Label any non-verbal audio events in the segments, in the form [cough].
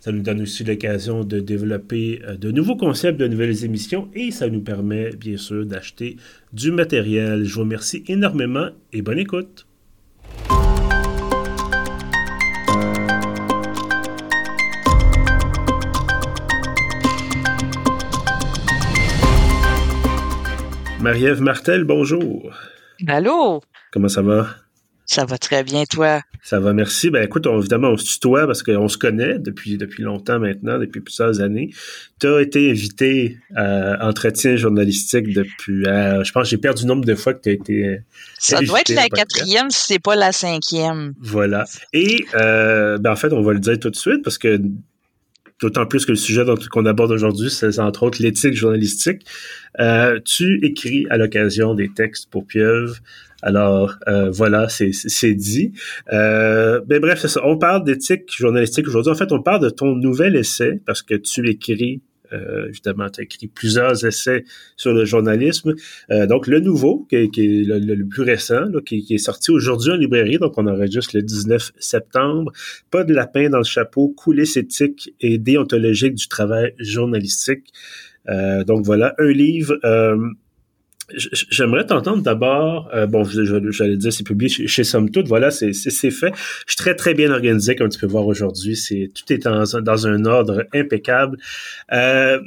Ça nous donne aussi l'occasion de développer euh, de nouveaux concepts, de nouvelles émissions et ça nous permet bien sûr d'acheter du matériel. Je vous remercie énormément et bonne écoute. Marie-Ève Martel, bonjour. Allô? Comment ça va? Ça va très bien, toi? Ça va, merci. Ben écoute, évidemment, on se tutoie parce qu'on se connaît depuis, depuis longtemps maintenant, depuis plusieurs années. Tu as été invité à Entretien journalistique depuis, euh, je pense j'ai perdu le nombre de fois que tu as été Ça doit être la quatrième si c'est pas la cinquième. Voilà. Et euh, ben en fait, on va le dire tout de suite parce que d'autant plus que le sujet qu'on aborde aujourd'hui, c'est entre autres l'éthique journalistique. Euh, tu écris à l'occasion des textes pour Pieuvre. Alors euh, voilà, c'est dit. Euh, mais bref, c'est ça. On parle d'éthique journalistique aujourd'hui. En fait, on parle de ton nouvel essai parce que tu écris euh, évidemment, tu as écrit plusieurs essais sur le journalisme. Euh, donc, le nouveau, qui est, le, plus récent, qui, est sorti aujourd'hui en librairie, donc on enregistre le 19 septembre. Pas de lapin dans le chapeau, coulisses éthiques et déontologiques du travail journalistique. Euh, donc voilà, un livre J'aimerais t'entendre d'abord. Euh, bon, j'allais dire, c'est publié chez, chez Somme. Voilà, c'est fait. Je suis très, très bien organisé, comme tu peux voir aujourd'hui. Tout est dans, un ordre impeccable. Euh,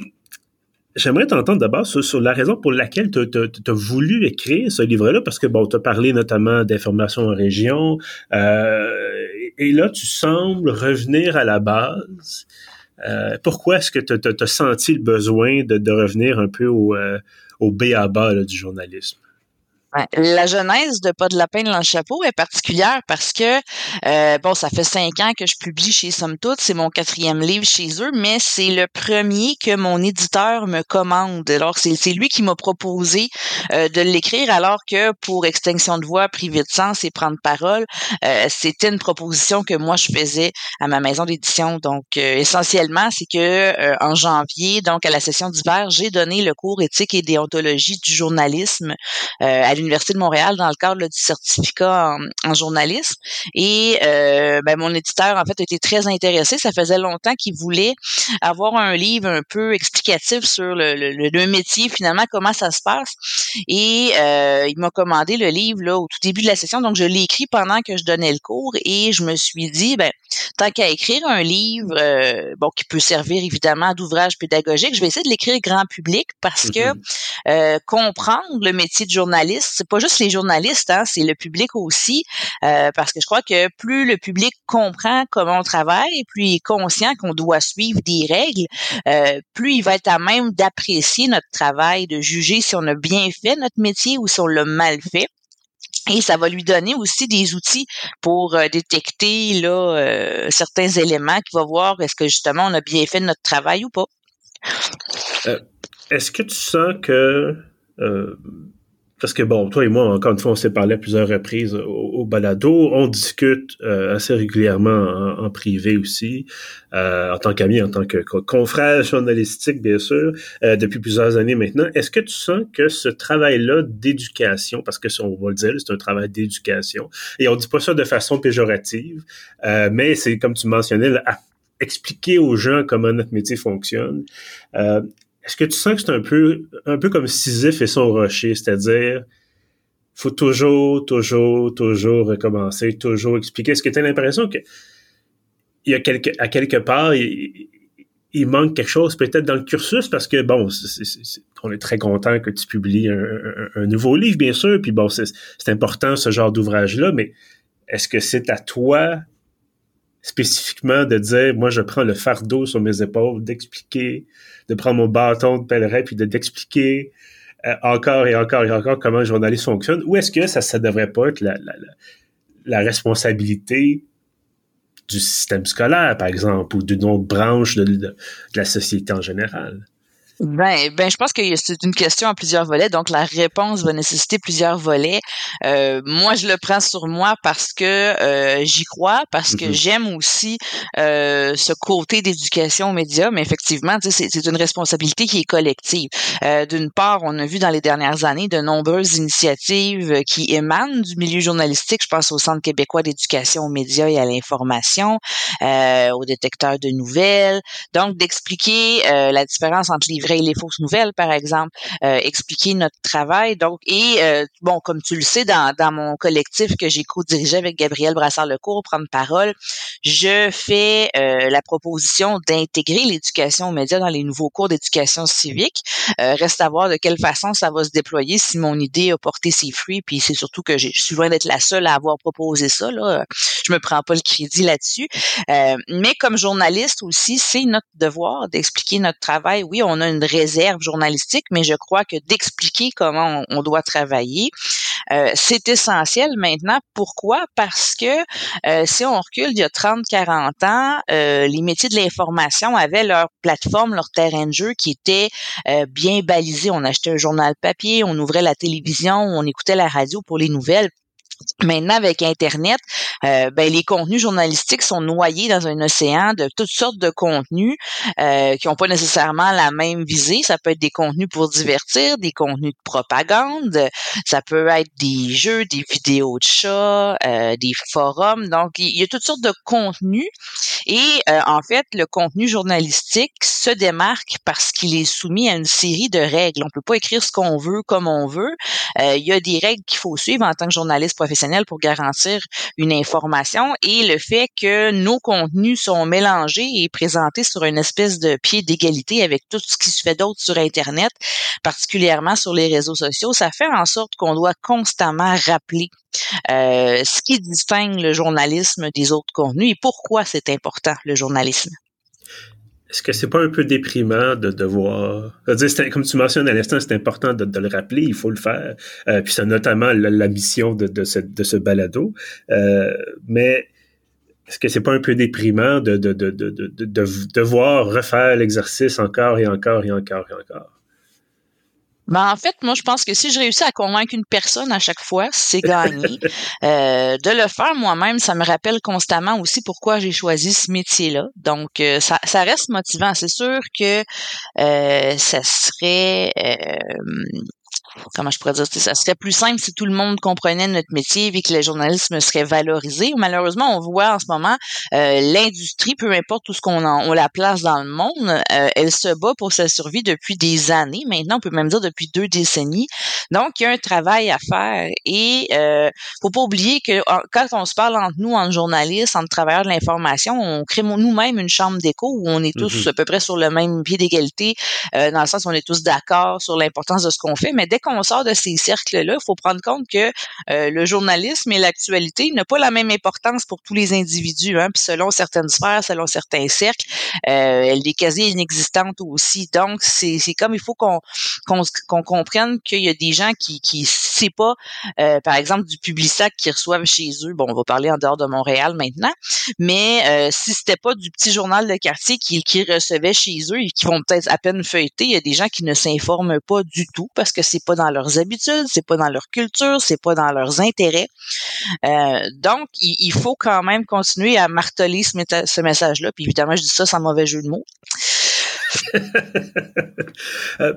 J'aimerais t'entendre d'abord sur, la raison pour laquelle tu as, voulu écrire ce livre-là, parce que, bon, tu as parlé notamment d'information en région, euh, et là, tu sembles revenir à la base. Euh, pourquoi est-ce que tu as, senti le besoin de, de revenir un peu au, euh, au B à bas du journalisme. La genèse de Pas de lapin dans le chapeau est particulière parce que, euh, bon, ça fait cinq ans que je publie chez Somme Toute. C'est mon quatrième livre chez eux, mais c'est le premier que mon éditeur me commande. Alors, c'est lui qui m'a proposé euh, de l'écrire, alors que pour Extinction de voix, Privé de sens et Prendre parole, euh, c'était une proposition que moi, je faisais à ma maison d'édition. Donc, essentiellement, c'est que en janvier, donc à la session d'hiver, j'ai donné le cours éthique et déontologie du journalisme à l'Université de Montréal dans le cadre du certificat en, journalisme. Et euh, ben, mon éditeur, en fait, a été très intéressé. Ça faisait longtemps qu'il voulait avoir un livre un peu explicatif sur le, le, métier, finalement, comment ça se passe. Et euh, il m'a commandé le livre là, au tout début de la session. Donc, je l'ai écrit pendant que je donnais le cours et je me suis dit, ben, tant qu'à écrire un livre, euh, bon, qui peut servir évidemment d'ouvrage pédagogique, je vais essayer de l'écrire grand public parce que mm-hmm. comprendre le métier de journaliste, c'est pas juste les journalistes, hein, c'est le public aussi, euh, parce que je crois que plus le public comprend comment on travaille, plus il est conscient qu'on doit suivre des règles, euh, plus il va être à même d'apprécier notre travail, de juger si on a bien fait notre métier ou si on l'a mal fait. Et ça va lui donner aussi des outils pour euh, détecter là certains éléments qui va voir est-ce que justement on a bien fait notre travail ou pas. est-ce que tu sens que parce que bon, toi et moi, encore une fois, on s'est parlé à plusieurs reprises au, balado. On discute euh, assez régulièrement en, privé aussi, euh, en tant qu'ami, en tant que, confrère journalistique, bien sûr, euh, depuis plusieurs années maintenant. Est-ce que tu sens que ce travail-là d'éducation, parce que on va le dire, c'est un travail d'éducation, et on dit pas ça de façon péjorative, mais c'est comme tu mentionnais, expliquer aux gens comment notre métier fonctionne. Est-ce que tu sens que c'est un peu, un peu comme Sisyphe et son rocher, c'est-à-dire, faut toujours, toujours, toujours recommencer, toujours expliquer. Est-ce que tu as l'impression que il y a quelque, à quelque part, il, manque quelque chose peut-être dans le cursus? Parce que bon, on est très content que tu publies un, nouveau livre, bien sûr, puis bon, c'est important ce genre d'ouvrage-là, mais est-ce que c'est à toi spécifiquement de dire, moi, je prends le fardeau sur mes épaules, d'expliquer, de prendre mon bâton de pèlerin, puis de d'expliquer euh, encore et encore et encore comment un journaliste fonctionne, ou est-ce que ça, ça devrait pas être la, la, la, responsabilité du système scolaire, par exemple, ou d'une autre branche de la société en général? Ben, ben, je pense que c'est une question à plusieurs volets, donc la réponse va nécessiter plusieurs volets. Euh, moi, je le prends sur moi parce que euh, j'y crois, parce que mm-hmm. j'aime aussi euh, ce côté d'éducation aux médias, mais effectivement, c'est, c'est une responsabilité qui est collective. d'une part, on a vu dans les dernières années de nombreuses initiatives qui émanent du milieu journalistique. Je pense au Centre québécois d'éducation aux médias et à l'information, au détecteur de nouvelles. Donc, d'expliquer la différence entre les les fausses nouvelles, par exemple, euh, expliquer notre travail. Donc, et euh, bon, comme tu le sais, dans, dans mon collectif que j'ai co-dirigé avec Gabriel Brassard-Lecourt, Prendre parole, je fais euh, la proposition d'intégrer l'éducation aux médias dans les nouveaux cours d'éducation civique. reste à voir de quelle façon ça va se déployer si mon idée a porté ses fruits. Puis c'est surtout que je suis loin d'être la seule à avoir proposé ça. Là. Je me prends pas le crédit là-dessus. mais comme journaliste aussi, c'est notre devoir d'expliquer notre travail. Oui, on a une réserve journalistique, mais je crois que d'expliquer comment on, doit travailler, euh, c'est essentiel maintenant. Pourquoi? Parce que euh, si on recule il y a 30-40 ans, euh, les métiers de l'information avaient leur plateforme, leur terrain de jeu qui était bien balisé. On achetait un journal papier, on ouvrait la télévision, on écoutait la radio pour les nouvelles. Maintenant, avec Internet, euh, ben, les contenus journalistiques sont noyés dans un océan de toutes sortes de contenus euh, qui n'ont pas nécessairement la même visée. Ça peut être des contenus pour divertir, des contenus de propagande, ça peut être des jeux, des vidéos de chats, euh, des forums. Donc, il y a toutes sortes de contenus. Et en fait, le contenu journalistique se démarque parce qu'il est soumis à une série de règles. On peut pas écrire ce qu'on veut comme on veut. il y a des règles qu'il faut suivre en tant que journaliste professionnel pour garantir une information et le fait que nos contenus sont mélangés et présentés sur une espèce de pied d'égalité avec tout ce qui se fait d'autre sur Internet, particulièrement sur les réseaux sociaux, ça fait en sorte qu'on doit constamment rappeler euh, ce qui distingue le journalisme des autres contenus et pourquoi c'est important le journalisme. Est-ce que c'est pas un peu déprimant de devoir... Comme tu mentionnes à l'instant, c'est important de, le rappeler, il faut le faire. Euh, puis c'est notamment la, mission de, de, ce, balado. Euh, mais est-ce que c'est pas un peu déprimant de, de, de, de devoir refaire l'exercice encore et encore et encore et encore? Ben, en fait, moi, je pense que si je réussis à convaincre une personne à chaque fois, c'est gagné. [laughs] euh, de le faire moi-même, ça me rappelle constamment aussi pourquoi j'ai choisi ce métier-là. Donc, euh, ça, ça reste motivant. C'est sûr que euh, ça serait euh, comment je pourrais dire, ça serait plus simple si tout le monde comprenait notre métier et que le journalisme serait valorisé. Malheureusement, on voit en ce moment euh, l'industrie, peu importe où ce qu'on on la place dans le monde, euh, elle se bat pour sa survie depuis des années. Maintenant, on peut même dire depuis deux décennies. Donc, il y a un travail à faire et euh, faut pas oublier que quand on se parle entre nous, entre journalistes, entre travailleurs de l'information, on crée nous-mêmes une chambre d'écho où on est tous mm-hmm. à peu près sur le même pied d'égalité, euh, dans le sens où on est tous d'accord sur l'importance de ce qu'on fait. Mais dès qu'on sort de ces cercles-là, il faut prendre compte que euh, le journalisme et l'actualité n'ont pas la même importance pour tous les individus. Hein, puis selon certaines sphères, selon certains cercles, euh, elle est quasi inexistante aussi. Donc, c'est comme il faut qu'on qu'on comprenne qu'il y a des gens qui qui c'est pas, euh, par exemple, du Publisac qui reçoivent chez eux. Bon, on va parler en dehors de Montréal maintenant, mais euh, si c'était pas du petit journal de quartier qui, qui recevait chez eux et qui vont peut-être à peine feuilleter, il y a des gens qui ne s'informent pas du tout parce que c'est pas dans leurs habitudes, c'est pas dans leur culture, c'est pas dans leurs intérêts. Euh, donc, il, faut quand même continuer à marteler ce, message-là. Puis évidemment, je dis ça sans mauvais jeu de mots. [laughs] euh,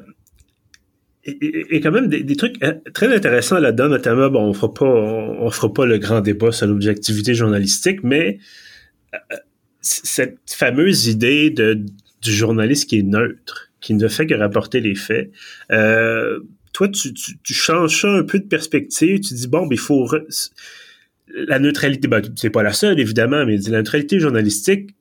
et, quand même des, trucs euh, très intéressants là-dedans, notamment, bon, on fera pas, on, fera pas le grand débat sur l'objectivité journalistique, mais euh, cette fameuse idée de, du journaliste qui est neutre, qui ne fait que rapporter les faits. Toi, tu, changes un peu de perspective. Tu dis bon, ben, il faut la neutralité. Ben, c'est pas la seule évidemment, mais la neutralité journalistique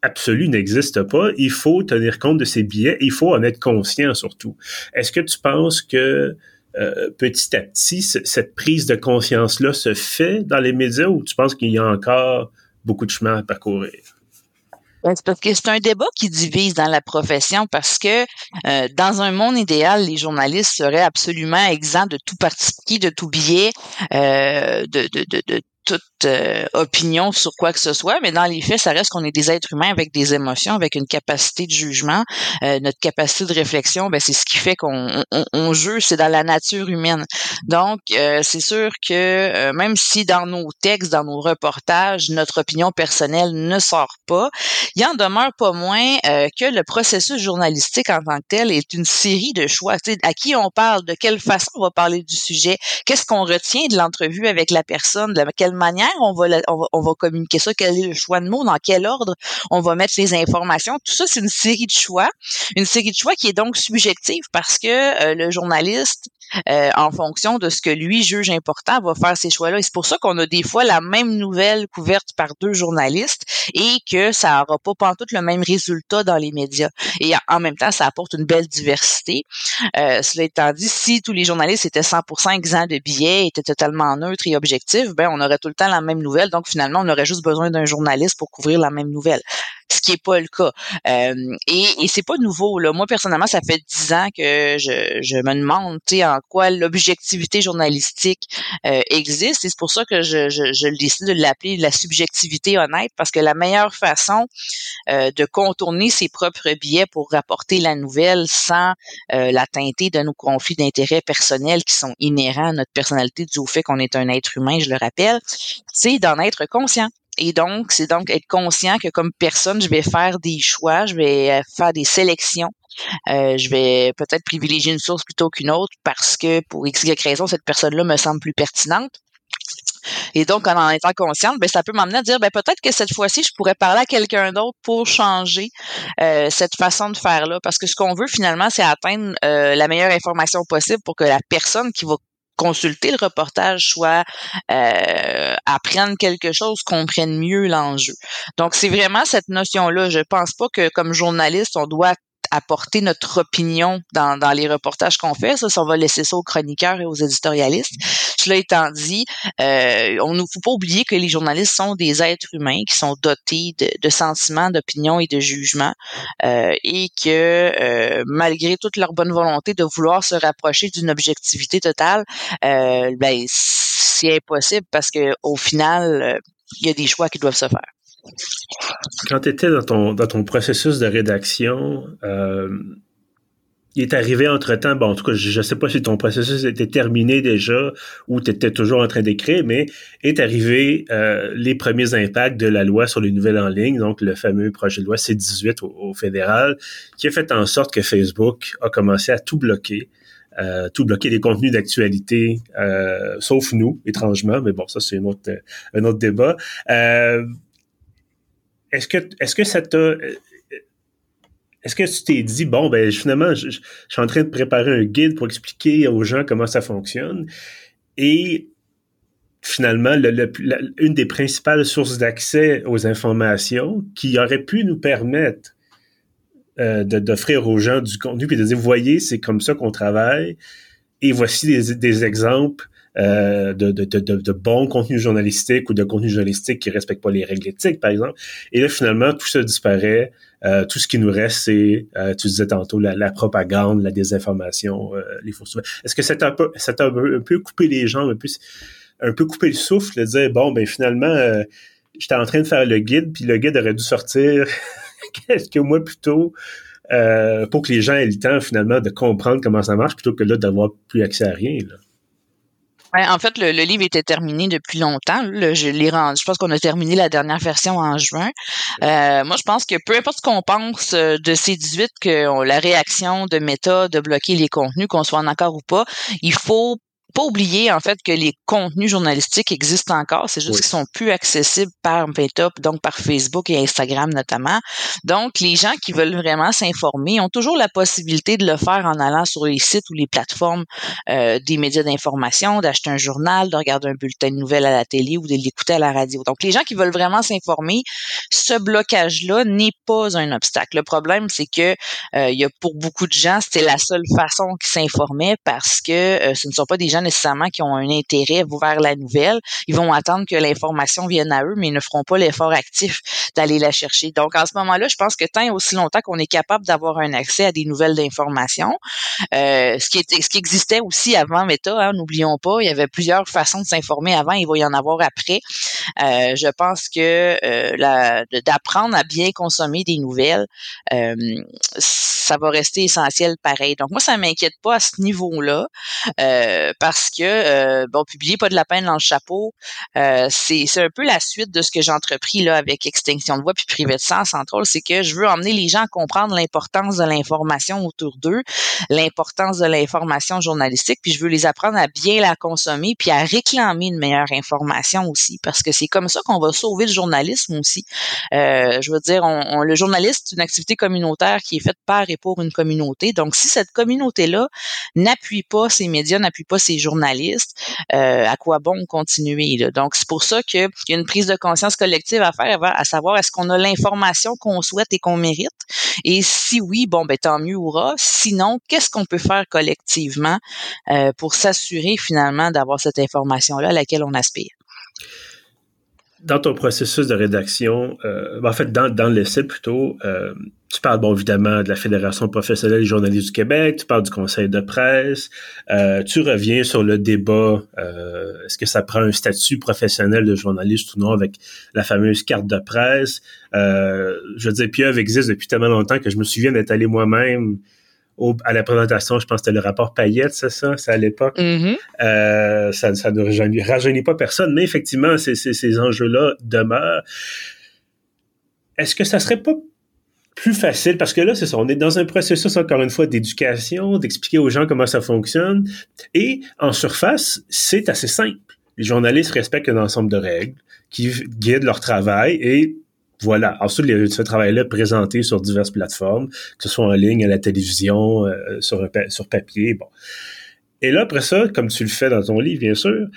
absolu n'existe pas. Il faut tenir compte de ces biais. Il faut en être conscient surtout. Est-ce que tu penses que euh, petit à petit, cette prise de conscience-là se fait dans les médias ou tu penses qu'il y a encore beaucoup de chemin à parcourir? C'est parce que c'est un débat qui divise dans la profession parce que euh, dans un monde idéal, les journalistes seraient absolument exempts de tout parti de tout biais, euh, de, de, de, toute euh, opinion sur quoi que ce soit, mais dans les faits, ça reste qu'on est des êtres humains avec des émotions, avec une capacité de jugement, euh, notre capacité de réflexion, ben c'est ce qui fait qu'on on, on juge, c'est dans la nature humaine. Donc, euh, c'est sûr que même si dans nos textes, dans nos reportages, notre opinion personnelle ne sort pas, il en demeure pas moins que le processus journalistique en tant que tel est une série de choix. à qui on parle, de quelle façon on va parler du sujet, qu'est-ce qu'on retient de l'entrevue avec la personne, de quelle manière on va, communiquer ça, quel est le choix de mots, dans quel ordre on va mettre les informations. Tout ça, c'est une série de choix, une série de choix qui est donc subjective parce que euh, le journaliste euh, en fonction de ce que lui juge important, va faire ces choix-là. Et c'est pour ça qu'on a des fois la même nouvelle couverte par deux journalistes et que ça n'aura pas tout le même résultat dans les médias. Et en même temps, ça apporte une belle diversité. Euh, cela étant dit, si tous les journalistes étaient 100% exempts de billets, étaient totalement neutres et objectifs, ben on aurait tout le temps la même nouvelle. Donc finalement, on aurait juste besoin d'un journaliste pour couvrir la même nouvelle ce qui est pas le cas. Euh, et, et c'est pas nouveau. Là. Moi, personnellement, ça fait dix ans que je, je me demande en quoi l'objectivité journalistique euh, existe. Et c'est pour ça que je, je, je décide de l'appeler la subjectivité honnête, parce que la meilleure façon euh, de contourner ses propres biais pour rapporter la nouvelle sans euh, la teinter de nos conflits d'intérêts personnels qui sont inhérents à notre personnalité dû au fait qu'on est un être humain, je le rappelle, c'est d'en être conscient. Et donc, c'est donc être conscient que comme personne, je vais faire des choix, je vais euh, faire des sélections. Euh, je vais peut-être privilégier une source plutôt qu'une autre parce que pour x, y raison, cette personne-là me semble plus pertinente. Et donc, en en étant consciente, ben, ça peut m'amener à dire, ben, peut-être que cette fois-ci, je pourrais parler à quelqu'un d'autre pour changer euh, cette façon de faire-là. Parce que ce qu'on veut finalement, c'est atteindre la meilleure information possible pour que la personne qui va consulter le reportage, soit euh, apprendre quelque chose, comprenne mieux l'enjeu. Donc, c'est vraiment cette notion-là. Je pense pas que comme journaliste, on doit apporter notre opinion dans, dans les reportages qu'on fait. Ça, ça, on va laisser ça aux chroniqueurs et aux éditorialistes. Cela étant dit, euh, on ne faut pas oublier que les journalistes sont des êtres humains qui sont dotés de, de sentiments, d'opinions et de jugements euh, et que euh, malgré toute leur bonne volonté de vouloir se rapprocher d'une objectivité totale, euh, ben, c'est impossible parce que au final, euh, il y a des choix qui doivent se faire. Quand tu étais dans ton, dans ton processus de rédaction, euh, il est arrivé entre-temps, bon, en tout cas, je ne sais pas si ton processus était terminé déjà ou tu étais toujours en train d'écrire, mais est arrivé euh, les premiers impacts de la loi sur les nouvelles en ligne, donc le fameux projet de loi C-18 au, fédéral, qui a fait en sorte que Facebook a commencé à tout bloquer. Euh, tout bloquer les contenus d'actualité, sauf nous, étrangement, mais bon, ça c'est autre, un autre débat. Est-ce que, est-ce que ça. Est-ce que tu t'es dit, bon, ben finalement, je, suis en train de préparer un guide pour expliquer aux gens comment ça fonctionne? Et finalement, une des principales sources d'accès aux informations qui aurait pu nous permettre euh, d'offrir aux gens du contenu, puis de dire, voyez, c'est comme ça qu'on travaille, et voici des, des exemples euh, de, de, de, de, bons contenus journalistiques ou de contenus journalistiques qui respectent pas les règles éthiques, par exemple. Et là, finalement, tout ça disparaît. Euh, tout ce qui nous reste, c'est, euh, tu disais tantôt, la, la propagande, la désinformation, euh, les fausses Est-ce que ça t'a un peu, ça un peu coupé les jambes, un peu, un peu coupé le souffle, de dire, bon, ben finalement, j'étais en train de faire le guide, puis le guide aurait dû sortir [laughs] quelques mois plus tôt. Euh, pour que les gens aient le temps finalement de comprendre comment ça marche plutôt que là d'avoir plus accès à rien. Là? En fait, le, livre était terminé depuis longtemps. je l'ai rendu. Je pense qu'on a terminé la dernière version en juin. Euh, moi, je pense que peu importe ce qu'on pense euh, de ces 18, que la réaction de Meta de bloquer les contenus, qu'on soit en accord ou pas, il faut pas oublier en fait que les contenus journalistiques existent encore, c'est juste qu'ils sont plus accessibles par Meta, donc par Facebook et Instagram notamment. Donc les gens qui veulent vraiment s'informer ont toujours la possibilité de le faire en allant sur les sites ou les plateformes euh, des médias d'information, d'acheter un journal, de regarder un bulletin de nouvelles à la télé ou de l'écouter à la radio. Donc les gens qui veulent vraiment s'informer, ce blocage-là n'est pas un obstacle. Le problème c'est que euh, il y a pour beaucoup de gens, c'était la seule façon qu'ils s'informaient parce que euh, ce ne sont pas des gens nécessairement qui ont un intérêt vers la nouvelle. Ils vont attendre que l'information vienne à eux, mais ils ne feront pas l'effort actif d'aller la chercher. Donc, en ce moment-là, je pense que tant et aussi longtemps qu'on est capable d'avoir un accès à des nouvelles d'information, euh, ce qui était, ce qui existait aussi avant Meta, hein, n'oublions pas, il y avait plusieurs façons de s'informer avant, il va y en avoir après. Euh, je pense que euh, d'apprendre à bien consommer des nouvelles, euh, ça va rester essentiel pareil. Donc moi, ça m'inquiète pas à ce niveau-là euh, parce que euh, bon, publier pas de la peine dans le chapeau, euh, c'est un peu la suite de ce que j'ai entrepris là avec Extinction de voix puis Privé de sens entre autres, c'est que je veux emmener les gens à comprendre l'importance de l'information autour d'eux, l'importance de l'information journalistique, puis je veux les apprendre à bien la consommer puis à réclamer une meilleure information aussi parce que c'est comme ça qu'on va sauver le journalisme aussi. Euh, je veux dire, on, le journaliste, c'est une activité communautaire qui est faite par et pour une communauté. Donc, si cette communauté-là n'appuie pas ces médias, n'appuie pas ces journalistes, euh, à quoi bon continuer? Donc, c'est pour ça qu'il y a une prise de conscience collective à faire, à savoir est-ce qu'on a l'information qu'on souhaite et qu'on mérite? Et si oui, bon, ben tant mieux aura. Sinon, qu'est-ce qu'on peut faire collectivement euh, pour s'assurer finalement d'avoir cette information-là à laquelle on aspire? Dans ton processus de rédaction, euh, ben, en fait, dans, dans l'essai plutôt, euh, tu parles, bon, évidemment, de la Fédération professionnelle des journalistes du Québec, tu parles du Conseil de presse, euh, tu reviens sur le débat, euh, est-ce que ça prend un statut professionnel de journaliste ou non avec la fameuse carte de presse? Euh, je veux dire, Pieuvre existe depuis tellement longtemps que je me souviens d'être allé moi-même à la présentation, je pense que c'était le rapport Payette, c'est ça, c'est à l'époque. Mm-hmm. Euh, ça, ça ne rajeunit, pas personne, mais effectivement, ces, ces, enjeux-là demeurent. Est-ce que ça serait pas plus facile, parce que là, c'est ça, on est dans un processus, encore une fois, d'éducation, d'expliquer aux gens comment ça fonctionne, et en surface, c'est assez simple. Les journalistes respectent un ensemble de règles qui guident leur travail et voilà. Ensuite, ce travail-là présenté sur diverses plateformes, que ce soit en ligne, à la télévision, euh, sur, sur papier. Bon. Et là, après ça, comme tu le fais dans ton livre, bien sûr,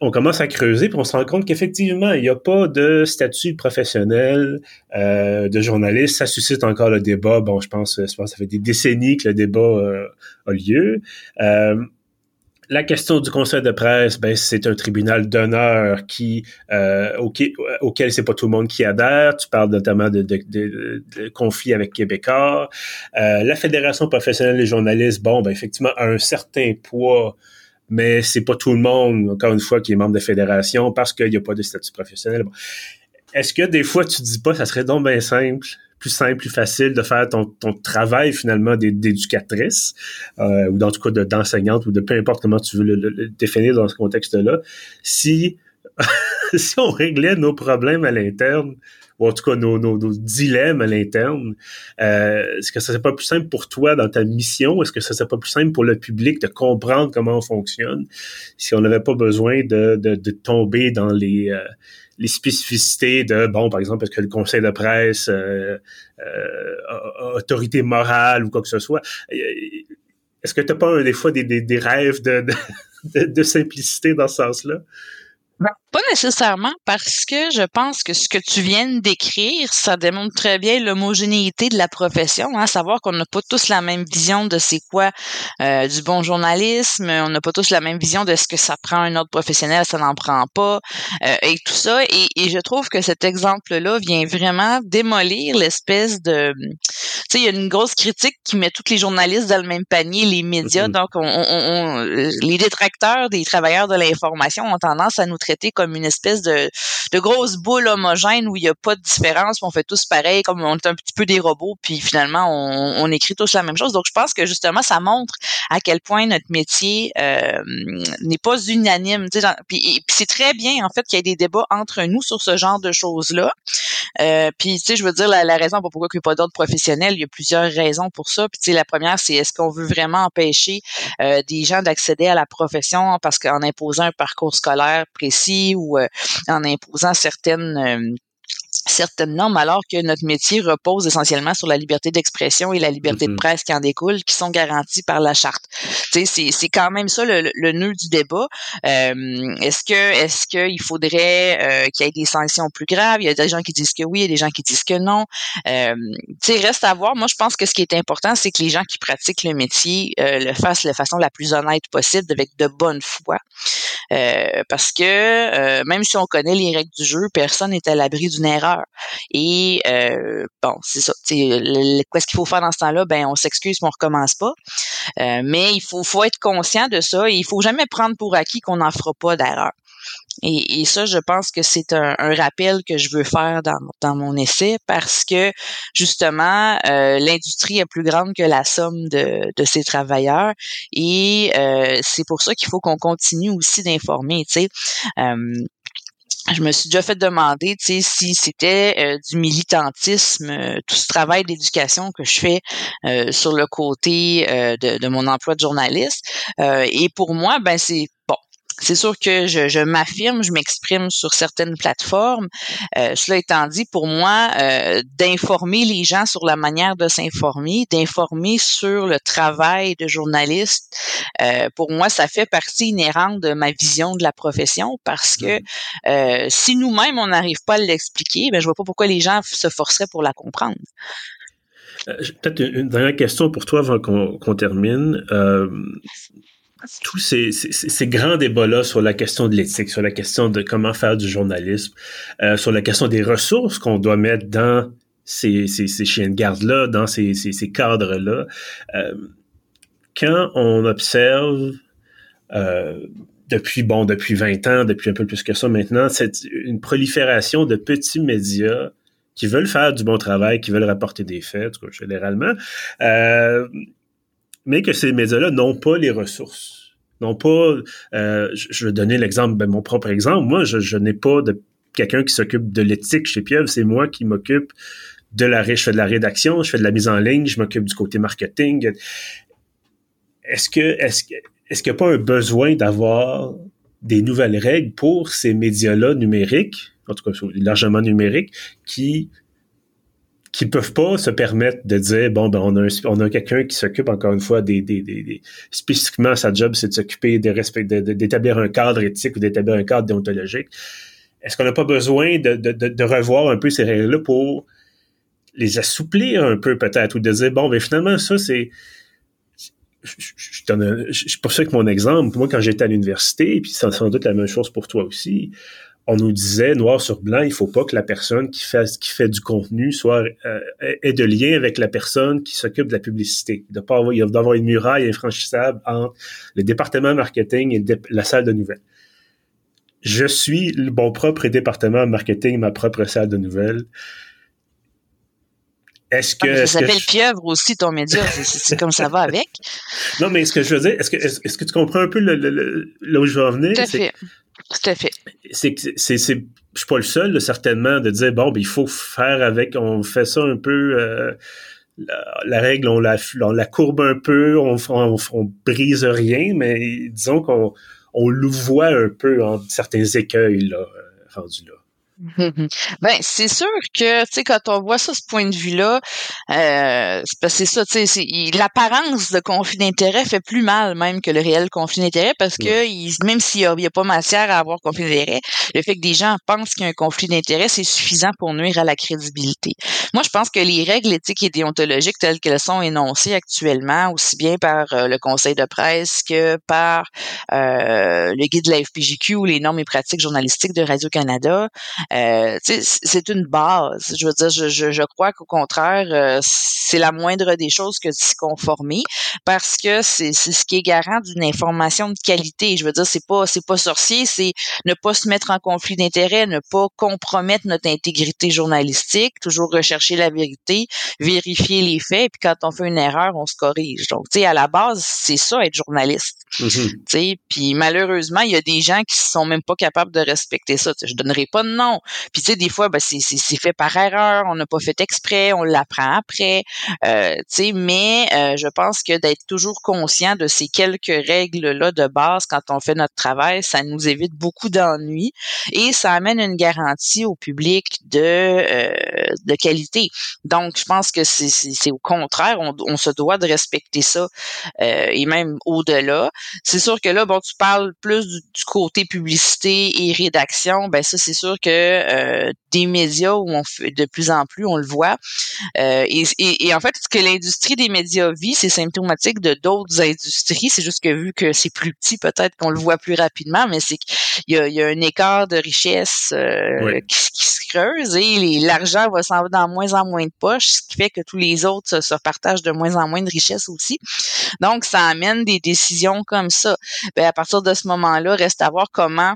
on commence à creuser puis on se rend compte qu'effectivement, il n'y a pas de statut professionnel euh, de journaliste. Ça suscite encore le débat. Bon, je pense, je pense que ça fait des décennies que le débat euh, a lieu. Euh, la question du conseil de presse, ben, c'est un tribunal d'honneur euh, auquel, auquel c'est pas tout le monde qui adhère. Tu parles notamment de, conflits avec Québécois. Euh, la Fédération professionnelle des journalistes, bon, ben, effectivement, a un certain poids mais c'est pas tout le monde, encore une fois, qui est membre de fédération parce qu'il n'y a pas de statut professionnel. Est-ce que des fois tu dis pas ça serait donc bien simple plus simple, plus facile de faire ton, ton travail finalement d'éducatrice, euh, ou dans tout cas d'enseignante, ou de peu importe comment tu veux le, définir dans ce contexte-là, si, [laughs] si on réglait nos problèmes à l'interne, ou en tout cas nos, nos, dilemmes à l'interne, euh, est-ce que ça serait pas plus simple pour toi dans ta mission? Est-ce que ça serait pas plus simple pour le public de comprendre comment on fonctionne si on n'avait pas besoin de, de, de, tomber dans les... Euh, les spécificités de, bon, par exemple, est-ce que le conseil de presse euh, euh, autorité morale ou quoi que ce soit? Est-ce que tu n'as pas des fois des, des, rêves de, de, de, simplicité dans ce sens-là? Ben, pas nécessairement parce que je pense que ce que tu viens de décrire, ça démontre très bien l'homogénéité de la profession, hein, savoir qu'on n'a pas tous la même vision de c'est quoi euh, du bon journalisme, on n'a pas tous la même vision de ce que ça prend un autre professionnel, ça n'en prend pas, euh, et tout ça. Et, et, je trouve que cet exemple-là vient vraiment démolir l'espèce de... Tu sais, il y a une grosse critique qui met tous les journalistes dans le même panier, les médias, mm-hmm. donc on, on, on, les détracteurs des travailleurs de l'information ont tendance à nous traiter comme une espèce de, grosse boule homogène où il n'y a pas de différence, on fait tous pareil, comme on est un petit peu des robots, puis finalement on, écrit tous la même chose. Donc je pense que justement ça montre à quel point notre métier euh, n'est pas unanime. Puis, c'est très bien en fait qu'il y ait des débats entre nous sur ce genre de choses là. Euh, puis tu sais, je veux dire la, la raison pour pourquoi il n'y a pas d'ordre professionnel, il y a plusieurs raisons pour ça. Puis tu sais, la première c'est est-ce qu'on veut vraiment empêcher euh, des gens d'accéder à la profession parce qu'en imposant un parcours scolaire précis ou euh, en imposant certaines euh, certaines normes alors que notre métier repose essentiellement sur la liberté d'expression et la liberté de Mhm. presse qui en découle, qui sont garanties par la charte. C'est, c'est quand même ça le, le nœud du débat. Euh, est-ce que est-ce qu'il faudrait euh, qu'il y ait des sanctions plus graves? Il y a des gens qui disent que oui, il y a des gens qui disent que non. Euh, reste à voir. Moi, je pense que ce qui est important, c'est que les gens qui pratiquent le métier le fassent de façon la plus honnête possible, avec de bonne foi. Euh, parce que euh, même si on connaît les règles du jeu, personne n'est à l'abri d'une erreur. Et euh, bon, c'est ça. Qu'est-ce qu'il faut faire dans ce temps-là? Ben, on s'excuse, mais on recommence pas. Euh, mais il faut, être conscient de ça et il faut jamais prendre pour acquis qu'on n'en fera pas d'erreur. Et, et, ça, je pense que c'est un, un, rappel que je veux faire dans, dans mon essai parce que justement, euh, l'industrie est plus grande que la somme de, de ses travailleurs et euh, c'est pour ça qu'il faut qu'on continue aussi d'informer. Tu sais, euh, je me suis déjà fait demander, tu sais, si c'était euh, du militantisme, euh, tout ce travail d'éducation que je fais euh, sur le côté de, de, mon emploi de journaliste. et pour moi, ben c'est. C'est sûr que je, je m'affirme, je m'exprime sur certaines plateformes. Euh, cela étant dit, pour moi, euh, d'informer les gens sur la manière de s'informer, d'informer sur le travail de journaliste, euh, pour moi, ça fait partie inhérente de ma vision de la profession parce que euh, si nous-mêmes, on n'arrive pas à l'expliquer, ben, je vois pas pourquoi les gens se forceraient pour la comprendre. Peut-être une, une, dernière question pour toi avant qu'on qu termine. Tous ces, ces, ces, grands débats-là sur la question de l'éthique, sur la question de comment faire du journalisme, euh, sur la question des ressources qu'on doit mettre dans ces, ces, ces chiens de garde-là, dans ces, ces cadres-là, euh, quand on observe euh, depuis, bon, depuis 20 ans, depuis un peu plus que ça maintenant, c'est une prolifération de petits médias qui veulent faire du bon travail, qui veulent rapporter des faits, tout cas, généralement, euh, mais que ces médias-là n'ont pas les ressources. N'ont pas, euh, je vais donner l'exemple, ben, mon propre exemple. Moi, je, je n'ai pas de quelqu'un qui s'occupe de l'éthique chez Pieuvre, c'est moi qui m'occupe de la, je fais de la rédaction, je fais de la mise en ligne, je m'occupe du côté marketing. Est-ce que, est-ce est-ce qu'il n'y a pas un besoin d'avoir des nouvelles règles pour ces médias-là numériques, en tout cas largement numériques, qui qui peuvent pas se permettre de dire bon ben on a un, on a quelqu'un qui s'occupe encore une fois des, des, des, des spécifiquement sa job c'est de s'occuper respect d'établir un cadre éthique ou d'établir un cadre déontologique. Est-ce qu'on n'a pas besoin de, de, revoir un peu ces règles là pour les assouplir un peu peut-être ou de dire bon ben finalement ça c'est je, je, je, mon exemple. Moi quand j'étais à l'université puis c'est sans doute la même chose pour toi aussi on nous disait noir sur blanc, il faut pas que la personne qui fait qui fait du contenu soit euh, ait de lien avec la personne qui s'occupe de la publicité. Il doit pas avoir, il doit avoir une muraille infranchissable entre le département marketing et la salle de nouvelles. Je suis mon propre département marketing, ma propre salle de nouvelles. Est-ce que. Ah, ça s'appelle je... pieuvre aussi, ton média. C'est comme ça va avec. Non, mais ce que je veux dire, est-ce que, est-ce, est que tu comprends un peu le, le, le, là où je veux en venir? Tout à fait. Tout à fait. C'est c'est, c'est, je suis pas le seul, certainement, de dire bon, ben, il faut faire avec, on fait ça un peu. Euh, la, règle, on la, on la courbe un peu, on, on, on brise rien, mais disons qu'on on louvoie un peu en certains écueils là, rendus là. Ben, c'est sûr que, tu sais, quand on voit ça, ce point de vue-là, euh, c'est ça, tu sais, l'apparence de conflit d'intérêt fait plus mal même que le réel conflit d'intérêt parce que il, même s'il n'y a, a, pas matière à avoir conflit d'intérêt, le fait que des gens pensent qu'il y a un conflit d'intérêt, c'est suffisant pour nuire à la crédibilité. Moi, je pense que les règles éthiques et déontologiques telles qu'elles sont énoncées actuellement, aussi bien par euh, le conseil de presse que par euh, le guide de la FPJQ ou les normes et pratiques journalistiques de Radio-Canada, euh, c'est une base. Je veux dire, je, crois qu'au contraire, euh, c'est la moindre des choses que de s'y conformer parce que c'est ce qui est garant d'une information de qualité. Je veux dire, c'est pas c'est pas sorcier, c'est ne pas se mettre en conflit d'intérêt, ne pas compromettre notre intégrité journalistique, toujours rechercher la vérité, vérifier les faits, puis quand on fait une erreur, on se corrige. Donc, tu sais, à la base, c'est ça être journaliste. Mm-hmm. Puis malheureusement, il y a des gens qui sont même pas capables de respecter ça. T'sais, je donnerai pas de nom. Puis des fois, ben, c'est fait par erreur, on n'a pas fait exprès, on l'apprend après. Euh, mais euh, je pense que d'être toujours conscient de ces quelques règles-là de base quand on fait notre travail, ça nous évite beaucoup d'ennuis et ça amène une garantie au public de, euh, de qualité. Donc, je pense que c'est au contraire, on, on, se doit de respecter ça euh, et même au-delà. C'est sûr que là, bon, tu parles plus du, côté publicité et rédaction. Ben ça, c'est sûr que euh, des médias où on fait de plus en plus, on le voit. Euh, et, et, en fait, ce que l'industrie des médias vit, c'est symptomatique de d'autres industries. C'est juste que vu que c'est plus petit, peut-être qu'on le voit plus rapidement, mais c'est qu'il y a, y a, un écart de richesse euh, qui, se creuse et l'argent va s'en dans moins en moins de poches, ce qui fait que tous les autres se, partagent de moins en moins de richesse aussi. Donc, ça amène des décisions comme ça. Ben, à partir de ce moment-là, reste à voir comment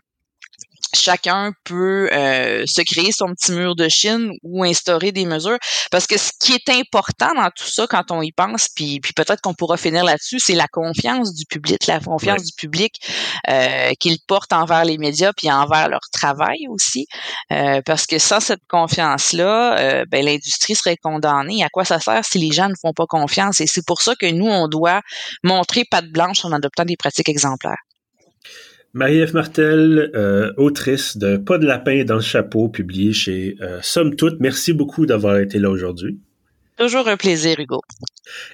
chacun peut euh, se créer son petit mur de Chine ou instaurer des mesures. Parce que ce qui est important dans tout ça, quand on y pense, puis, puis peut-être qu'on pourra finir là-dessus, c'est la confiance du public, la confiance du public euh, qu'ils portent envers les médias puis envers leur travail aussi. Euh, parce que sans cette confiance-là, euh, ben, l'industrie serait condamnée. À quoi ça sert si les gens ne font pas confiance? Et c'est pour ça que nous, on doit montrer patte blanche en adoptant des pratiques exemplaires. Marie-Ève Martel, euh, autrice de Pas de lapin dans le chapeau, publié chez euh, Somme Toute. Merci beaucoup d'avoir été là aujourd'hui. Toujours un plaisir, Hugo.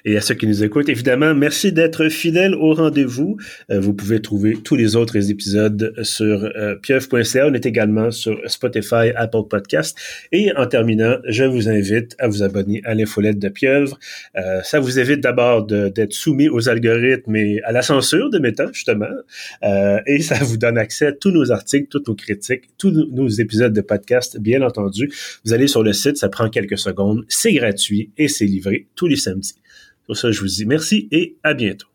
Et à ceux qui nous écoutent, évidemment, merci d'être fidèles au rendez-vous. Euh, vous pouvez trouver tous les autres épisodes sur euh. On est également sur Spotify, Apple Podcast. Et en terminant, je vous invite à vous abonner à l'infolette de Pieuvre. Euh, ça vous évite d'abord d'être soumis aux algorithmes et à la censure de Meta, justement. Euh, et ça vous donne accès à tous nos articles, toutes nos critiques, tous nos épisodes de podcast, bien entendu. Vous allez sur le site, ça prend quelques secondes. C'est gratuit et c'est livré tous les samedis. Pour ça, je vous dis merci et à bientôt.